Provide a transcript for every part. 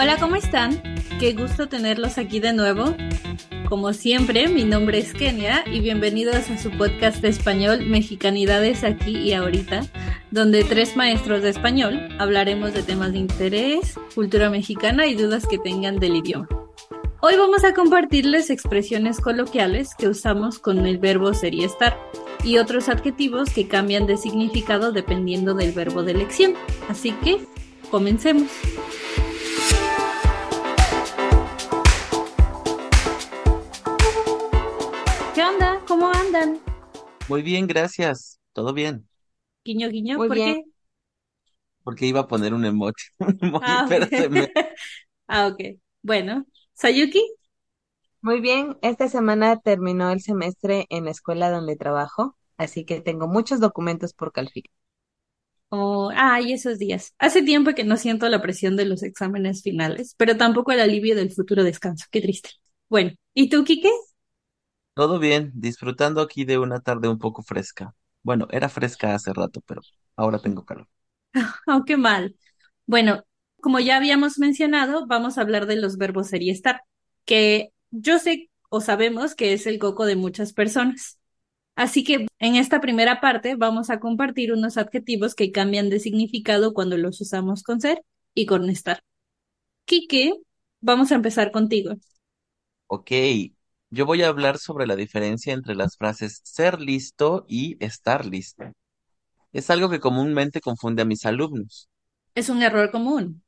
Hola, ¿cómo están? Qué gusto tenerlos aquí de nuevo. Como siempre, mi nombre es Kenia y bienvenidos a su podcast de español Mexicanidades aquí y ahorita, donde tres maestros de español hablaremos de temas de interés, cultura mexicana y dudas que tengan del idioma. Hoy vamos a compartirles expresiones coloquiales que usamos con el verbo ser y estar y otros adjetivos que cambian de significado dependiendo del verbo de elección. Así que, comencemos. ¿Cómo andan? Muy bien, gracias. Todo bien. Guiño, guiño, Muy ¿por bien. qué? Porque iba a poner un emoji. Un emoji, Ah, pero ok. se me- Ah, ok. Bueno, Sayuki. Muy bien, esta semana terminó el semestre en la escuela donde trabajo, así que tengo muchos documentos por calificar. Oh, ay, esos días. Hace tiempo que no siento la presión de los exámenes finales, pero tampoco el alivio del futuro descanso. Qué triste. Bueno, ¿y tú, Quique? Todo bien, disfrutando aquí de una tarde un poco fresca. Bueno, era fresca hace rato, pero ahora tengo calor. Oh, qué mal. Bueno, como ya habíamos mencionado, vamos a hablar de los verbos ser y estar, que yo sé o sabemos que es el coco de muchas personas. Así que en esta primera parte vamos a compartir unos adjetivos que cambian de significado cuando los usamos con ser y con estar. Quique, vamos a empezar contigo. Ok, yo voy a hablar sobre la diferencia entre las frases ser listo y estar listo. Es algo que comúnmente confunde a mis alumnos. Es un error común.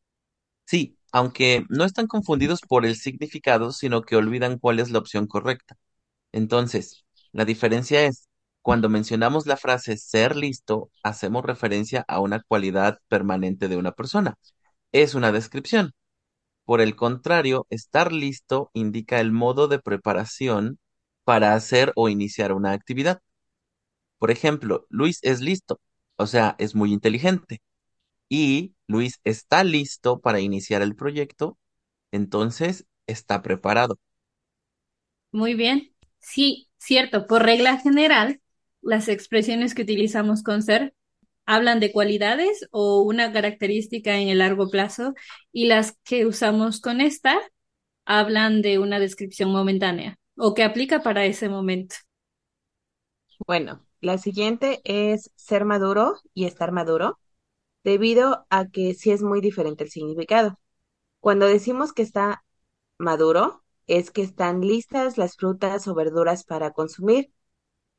Sí, aunque no están confundidos por el significado, sino que olvidan cuál es la opción correcta. Entonces, la diferencia es, cuando mencionamos la frase ser listo, hacemos referencia a una cualidad permanente de una persona. Es una descripción. Por el contrario, estar listo indica el modo de preparación para hacer o iniciar una actividad. Por ejemplo, Luis es listo, o sea, es muy inteligente. Y Luis está listo para iniciar el proyecto, entonces está preparado. Muy bien. Sí, cierto. Por regla general, las expresiones que utilizamos con ser hablan de cualidades o una característica en el largo plazo y las que usamos con estar hablan de una descripción momentánea o que aplica para ese momento. Bueno, la siguiente es ser maduro y estar maduro, debido a que sí es muy diferente el significado. Cuando decimos que está maduro, es que están listas las frutas o verduras para consumir.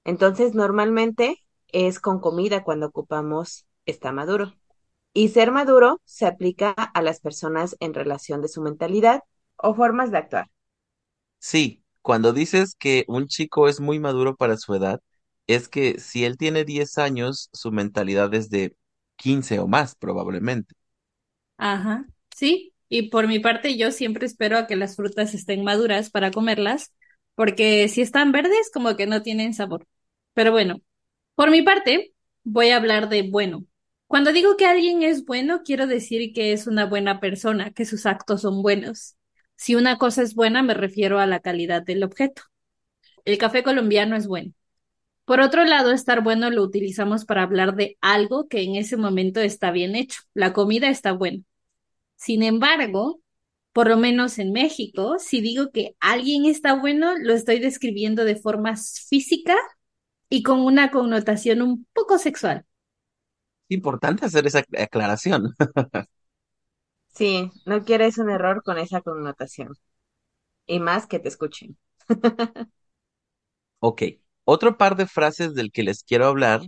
Entonces, normalmente es con comida cuando ocupamos está maduro. Y ser maduro se aplica a las personas en relación de su mentalidad o formas de actuar. Sí, cuando dices que un chico es muy maduro para su edad, es que si él tiene 10 años, su mentalidad es de 15 o más, probablemente. Ajá, sí. Y por mi parte, yo siempre espero a que las frutas estén maduras para comerlas, porque si están verdes, como que no tienen sabor. Pero bueno, por mi parte, voy a hablar de bueno. Cuando digo que alguien es bueno, quiero decir que es una buena persona, que sus actos son buenos. Si una cosa es buena, me refiero a la calidad del objeto. El café colombiano es bueno. Por otro lado, estar bueno lo utilizamos para hablar de algo que en ese momento está bien hecho. La comida está buena. Sin embargo, por lo menos en México, si digo que alguien está bueno, lo estoy describiendo de forma física y con una connotación un poco sexual. Importante hacer esa aclaración. Sí, no quieres un error con esa connotación. Y más que te escuchen. Ok, otro par de frases del que les quiero hablar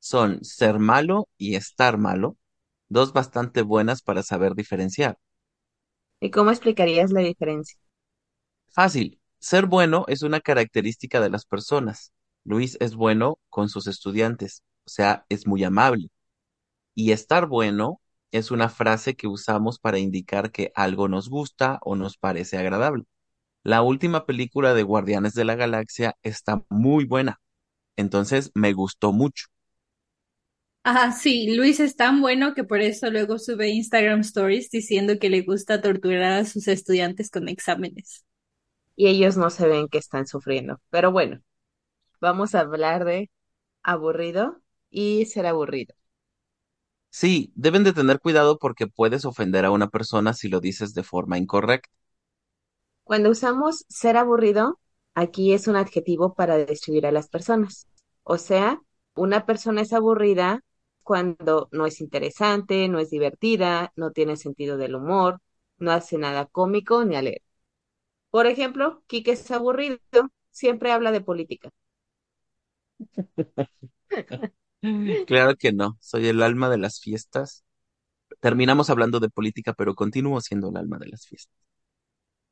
son ser malo y estar malo, dos bastante buenas para saber diferenciar. ¿Y cómo explicarías la diferencia? Fácil, ser bueno es una característica de las personas. Luis es bueno con sus estudiantes, o sea, es muy amable. Y estar bueno es una frase que usamos para indicar que algo nos gusta o nos parece agradable. La última película de Guardianes de la Galaxia está muy buena, entonces me gustó mucho. Ah, sí, Luis es tan bueno que por eso luego sube Instagram Stories diciendo que le gusta torturar a sus estudiantes con exámenes. Y ellos no se ven que están sufriendo. Pero bueno, vamos a hablar de aburrido y ser aburrido. Sí, deben de tener cuidado porque puedes ofender a una persona si lo dices de forma incorrecta. Cuando usamos ser aburrido, aquí es un adjetivo para describir a las personas. O sea, una persona es aburrida cuando no es interesante, no es divertida, no tiene sentido del humor, no hace nada cómico ni alegre. Por ejemplo, Quique es aburrido, siempre habla de política. Claro que no, soy el alma de las fiestas. Terminamos hablando de política, pero continúo siendo el alma de las fiestas.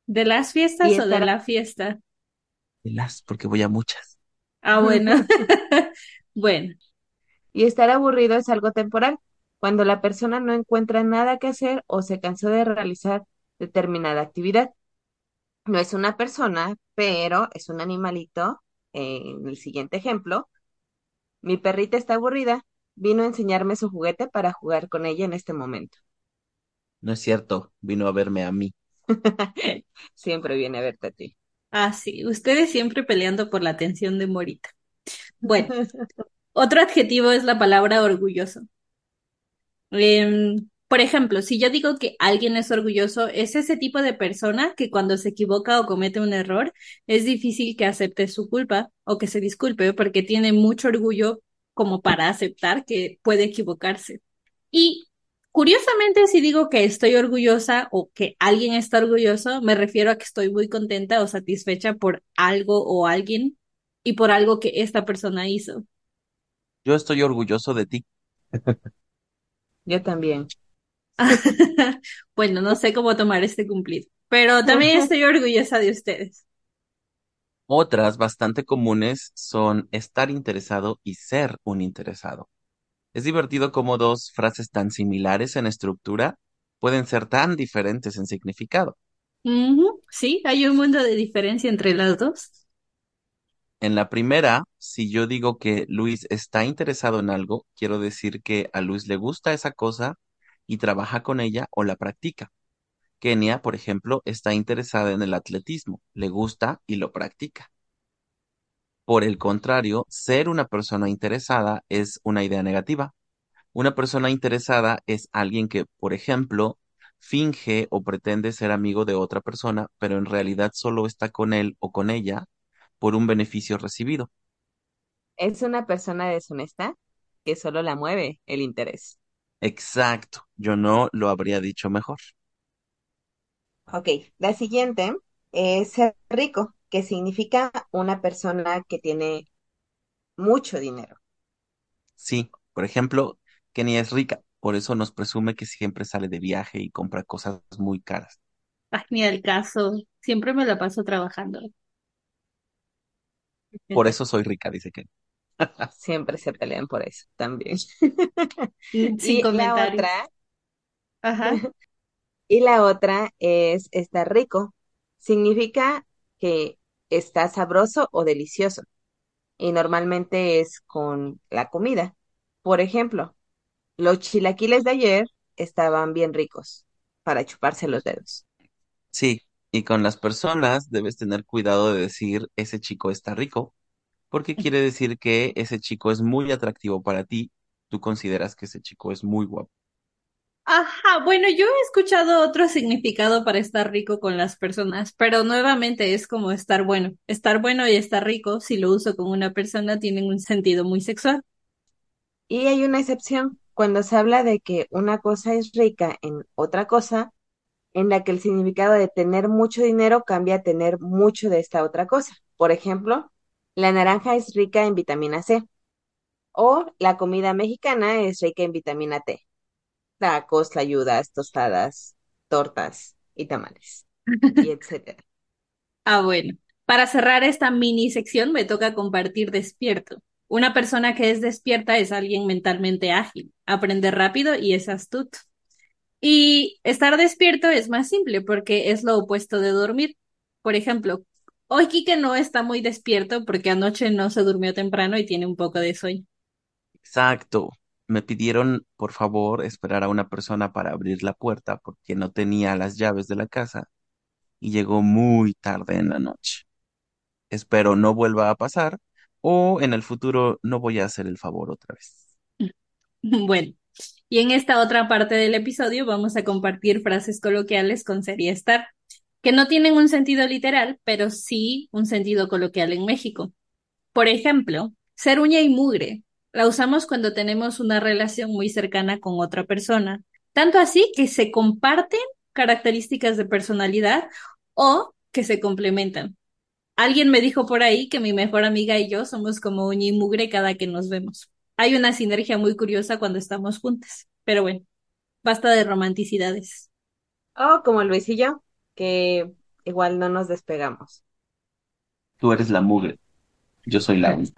¿De las fiestas o de la fiesta? De las, porque voy a muchas. Ah, bueno. Bueno, y estar aburrido es algo temporal, cuando la persona no encuentra nada que hacer o se cansó de realizar determinada actividad. No es una persona, pero es un animalito. En el siguiente ejemplo, mi perrita está aburrida, vino a enseñarme su juguete para jugar con ella en este momento. No es cierto, vino a verme a mí. Siempre viene a verte a ti. ah, sí, ustedes siempre peleando por la atención de Morita. Bueno, otro adjetivo es la palabra orgulloso. Em, por ejemplo, si yo digo que alguien es orgulloso, es ese tipo de persona que cuando se equivoca o comete un error, es difícil que acepte su culpa o que se disculpe porque tiene mucho orgullo como para aceptar que puede equivocarse. Y curiosamente, si digo que estoy orgullosa o que alguien está orgulloso, me refiero a que estoy muy contenta o satisfecha por algo o alguien y por algo que esta persona hizo. Yo estoy orgulloso de ti. Yo también. Bueno, no sé cómo tomar este cumplido, pero también estoy orgullosa de ustedes. Otras bastante comunes son estar interesado y ser un interesado. Es divertido cómo dos frases tan similares en estructura pueden ser tan diferentes en significado. Sí, hay un mundo de diferencia entre las dos. En la primera, si yo digo que Luis está interesado en algo, quiero decir que a Luis le gusta esa cosa y trabaja con ella o la practica. Kenia, por ejemplo, está interesada en el atletismo, le gusta y lo practica. Por el contrario, ser una persona interesada es una idea negativa. Una persona interesada es alguien que, por ejemplo, finge o pretende ser amigo de otra persona, pero en realidad solo está con él o con ella por un beneficio recibido. Es una persona deshonesta que solo la mueve el interés. Exacto, yo no lo habría dicho mejor. Ok, la siguiente es ser rico, que significa una persona que tiene mucho dinero. Sí, por ejemplo, Kenia es rica, por eso nos presume que siempre sale de viaje y compra cosas muy caras. Ay, ni al caso, siempre me la paso trabajando. Por eso soy rica, dice Kenia. Siempre se pelean por eso también. Sin Y la otra, Ajá. y la otra es estar rico. Significa que está sabroso o delicioso. Y normalmente es con la comida. Por ejemplo, los chilaquiles de ayer estaban bien ricos para chuparse los dedos. Sí, y con las personas debes tener cuidado de decir ese chico está rico, porque quiere decir que ese chico es muy atractivo para ti, tú consideras que ese chico es muy guapo. Ajá, bueno, yo he escuchado otro significado para estar rico con las personas, pero nuevamente es como estar bueno. Estar bueno y estar rico, si lo uso con una persona, tienen un sentido muy sexual. Y hay una excepción cuando se habla de que una cosa es rica en otra cosa, en la que el significado de tener mucho dinero cambia a tener mucho de esta otra cosa. Por ejemplo, la naranja es rica en vitamina C o la comida mexicana es rica en vitamina T. Tacos, tlayudas, tostadas, tortas y tamales, y etcétera. Ah, bueno. Para cerrar esta mini sección me toca compartir despierto. Una persona que es despierta es alguien mentalmente ágil, aprende rápido y es astuto. Y estar despierto es más simple porque es lo opuesto de dormir. Por ejemplo, hoy Kike no está muy despierto porque anoche no se durmió temprano y tiene un poco de sueño. Exacto. Me pidieron, por favor, esperar a una persona para abrir la puerta porque no tenía las llaves de la casa y llegó muy tarde en la noche. Espero no vuelva a pasar o en el futuro no voy a hacer el favor otra vez. Bueno, Y en esta otra parte del episodio vamos a compartir frases coloquiales con ser y estar, que no tienen un sentido literal, pero sí un sentido coloquial en México. Por ejemplo, ser uña y mugre. La usamos cuando tenemos una relación muy cercana con otra persona, tanto así que se comparten características de personalidad o que se complementan. Alguien me dijo por ahí que mi mejor amiga y yo somos como uña y mugre cada que nos vemos. Hay una sinergia muy curiosa cuando estamos juntas. Pero bueno, basta de romanticidades. Oh, como Luis y yo, que igual no nos despegamos. Tú eres la mugre, yo soy la uña.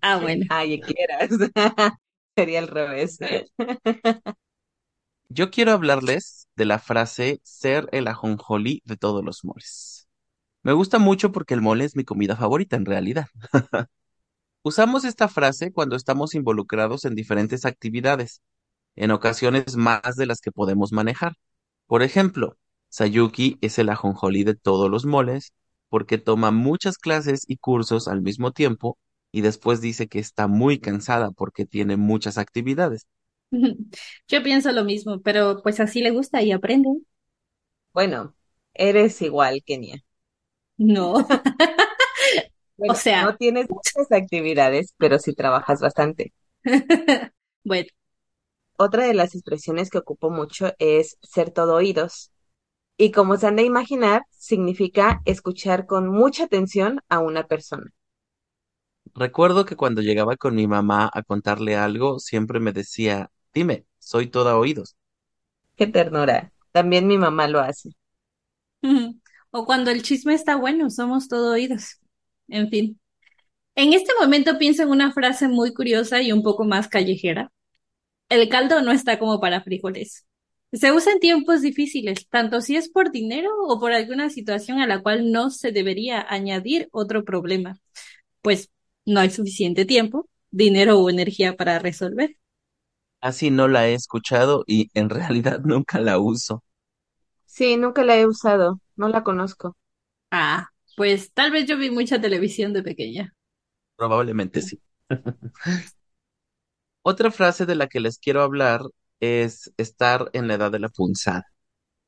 Ah, bueno. Ay, quieras. Sería al revés. Yo quiero hablarles de la frase ser el ajonjolí de todos los moles. Me gusta mucho porque el mole es mi comida favorita en realidad. Usamos esta frase cuando estamos involucrados en diferentes actividades, en ocasiones más de las que podemos manejar. Por ejemplo, Sayuki es el ajonjolí de todos los moles porque toma muchas clases y cursos al mismo tiempo y después dice que está muy cansada porque tiene muchas actividades. Yo pienso lo mismo, pero pues así le gusta y aprende. Bueno, eres igual, Kenia. No. Bueno, O sea. no tienes muchas actividades, pero sí trabajas bastante. Bueno, Otra de las expresiones que ocupo mucho es ser todo oídos. Y como se han de imaginar, significa escuchar con mucha atención a una persona. Recuerdo que cuando llegaba con mi mamá a contarle algo, siempre me decía, dime, soy toda oídos. Qué ternura. También mi mamá lo hace. o cuando el chisme está bueno, somos todo oídos. En fin. En este momento pienso en una frase muy curiosa y un poco más callejera. El caldo no está como para frijoles. Se usa en tiempos difíciles, tanto si es por dinero o por alguna situación a la cual no se debería añadir otro problema, pues no hay suficiente tiempo, dinero o energía para resolver. Así no la he escuchado y en realidad nunca la uso. Sí, nunca la he usado. No la conozco. Ah, pues tal vez yo vi mucha televisión de pequeña. Probablemente sí. Otra frase de la que les quiero hablar es estar en la edad de la punzada.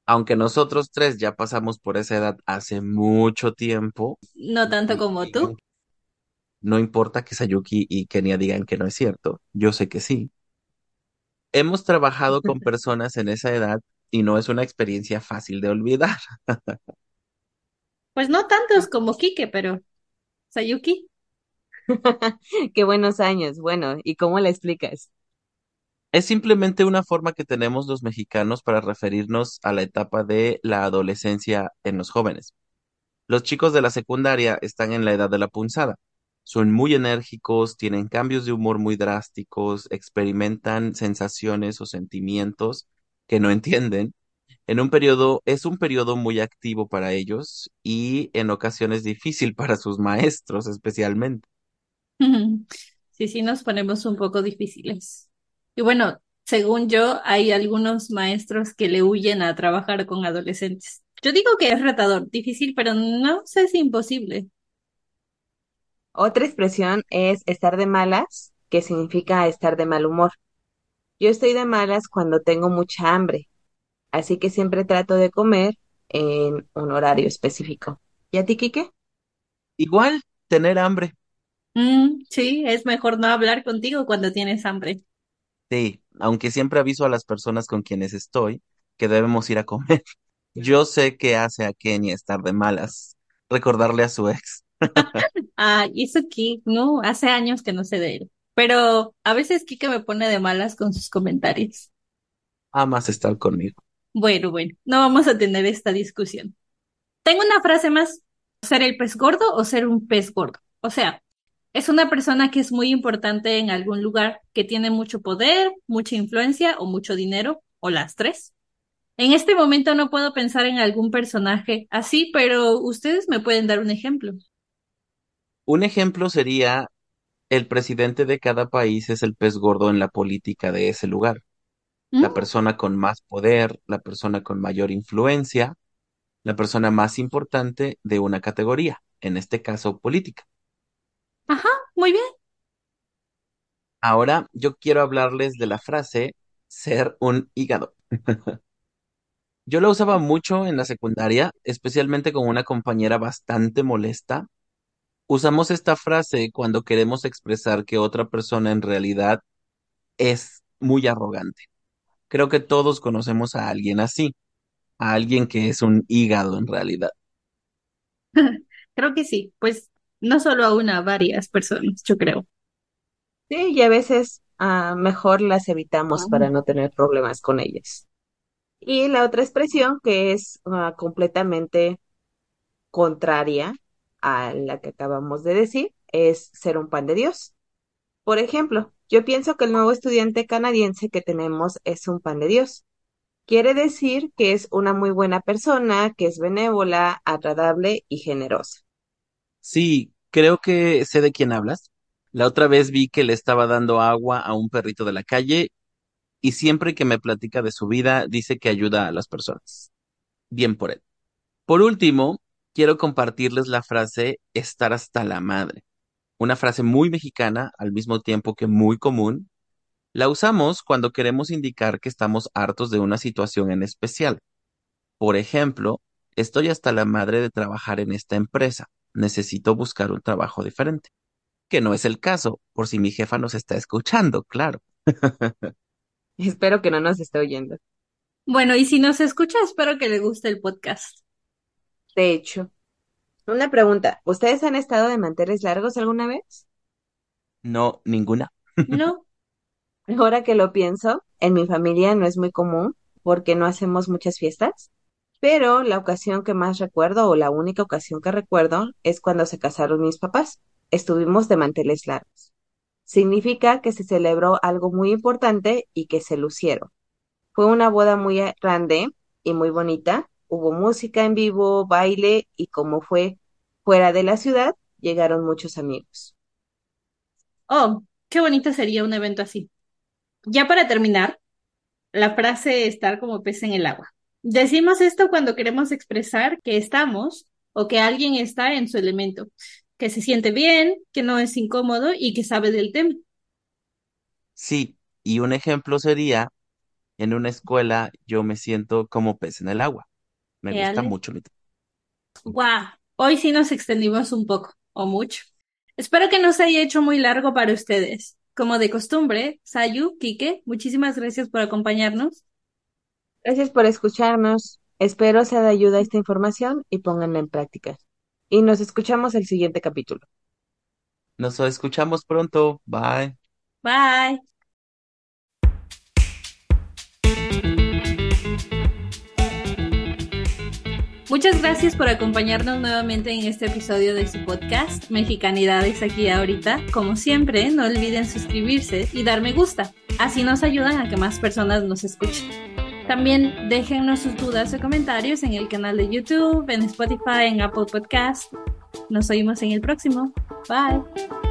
Aunque nosotros tres ya pasamos por esa edad hace mucho tiempo, No tanto como tú. no importa que Sayuki y Kenia digan que no es cierto, yo sé que sí. Hemos trabajado con personas en esa edad y no es una experiencia fácil de olvidar. Pues no tantos como Kike, pero Sayuki. Qué buenos años. Bueno, ¿y cómo la explicas? Es simplemente una forma que tenemos los mexicanos para referirnos a la etapa de la adolescencia en los jóvenes. Los chicos de la secundaria están en la edad de la punzada. Son muy enérgicos, tienen cambios de humor muy drásticos, experimentan sensaciones o sentimientos que no entienden. En un periodo, es un periodo muy activo para ellos y en ocasiones difícil para sus maestros especialmente. Sí, sí, nos ponemos un poco difíciles. Y bueno, según yo, hay algunos maestros que le huyen a trabajar con adolescentes. Yo digo que es retador, difícil, pero no sé si imposible. Otra expresión es estar de malas, que significa estar de mal humor. Yo estoy de malas cuando tengo mucha hambre, así que siempre trato de comer en un horario específico. ¿Y a ti, Quique? Igual, tener hambre. Mm, sí, es mejor no hablar contigo cuando tienes hambre. Sí, aunque siempre aviso a las personas con quienes estoy que debemos ir a comer. Yo sé que hace a Kenia estar de malas, recordarle a su ex. Ah, y eso aquí, no, hace años que no sé de él. Pero a veces Kike me pone de malas con sus comentarios. Amas estar conmigo. Bueno, bueno, no vamos a tener esta discusión. Tengo una frase más. ¿Ser el pez gordo o ser un pez gordo? O sea, es una persona que es muy importante en algún lugar, que tiene mucho poder, mucha influencia o mucho dinero, o las tres. En este momento no puedo pensar en algún personaje así, pero ustedes me pueden dar un ejemplo. Un ejemplo sería el presidente de cada país es el pez gordo en la política de ese lugar. La ¿Mm? persona con más poder, la persona con mayor influencia, la persona más importante de una categoría, en este caso política. Ajá, muy bien. Ahora yo quiero hablarles de la frase ser un hígado. Yo lo usaba mucho en la secundaria, especialmente con una compañera bastante molesta. Usamos esta frase cuando queremos expresar que otra persona en realidad es muy arrogante. Creo que todos conocemos a alguien así, a alguien que es un hígado en realidad. Creo que sí, pues no solo a una, a varias personas, yo creo. Sí, y a veces ah, mejor las evitamos para no tener problemas con ellas. Y la otra expresión que es ah, completamente contraria a la que acabamos de decir es ser un pan de Dios. Por ejemplo, yo pienso que el nuevo estudiante canadiense que tenemos es un pan de Dios. Quiere decir que es una muy buena persona, que es benévola, agradable y generosa. Sí, creo que sé de quién hablas. La otra vez vi que le estaba dando agua a un perrito de la calle y siempre que me platica de su vida dice que ayuda a las personas. Bien por él. Por último, quiero compartirles la frase estar hasta la madre. Una frase muy mexicana, al mismo tiempo que muy común. La usamos cuando queremos indicar que estamos hartos de una situación en especial. Por ejemplo, estoy hasta la madre de trabajar en esta empresa. Necesito buscar un trabajo diferente. Que no es el caso, por si mi jefa nos está escuchando, claro. Espero que no nos esté oyendo. Bueno, y si nos escucha, espero que le guste el podcast. De hecho, una pregunta. ¿Ustedes han estado de manteles largos alguna vez? No, ninguna. No, Ahora que lo pienso, en mi familia no es muy común porque no hacemos muchas fiestas, pero la ocasión que más recuerdo o la única ocasión que recuerdo es cuando se casaron mis papás. Estuvimos de manteles largos. Significa que se celebró algo muy importante y que se lucieron. Fue una boda muy eh, grande y muy bonita. Hubo música en vivo, baile y como fue fuera de la ciudad, llegaron muchos amigos. Oh, qué bonito sería un evento así. Ya para terminar, la frase estar como pez en el agua. Decimos esto cuando queremos expresar que estamos o que alguien está en su elemento, que se siente bien, que no es incómodo y que sabe del tema. Sí, y un ejemplo sería, en una escuela yo me siento como pez en el agua. Me ¿Eh, gusta mucho mi Guau, hoy sí nos extendimos un poco, o mucho. Espero que no se haya hecho muy largo para ustedes. Como de costumbre, Sayu, Kike, muchísimas gracias por acompañarnos. Gracias por escucharnos. Espero sea de ayuda esta información y pónganla en práctica. Y nos escuchamos el siguiente capítulo. Nos escuchamos pronto. Bye. Bye. Muchas gracias por acompañarnos nuevamente en este episodio de su podcast Mexicanidades aquí ahorita. Como siempre, no olviden suscribirse y dar me gusta. Así nos ayudan a que más personas nos escuchen. También déjennos sus dudas o comentarios en el canal de YouTube, en Spotify, en Apple Podcast. Nos oímos en el próximo. Bye.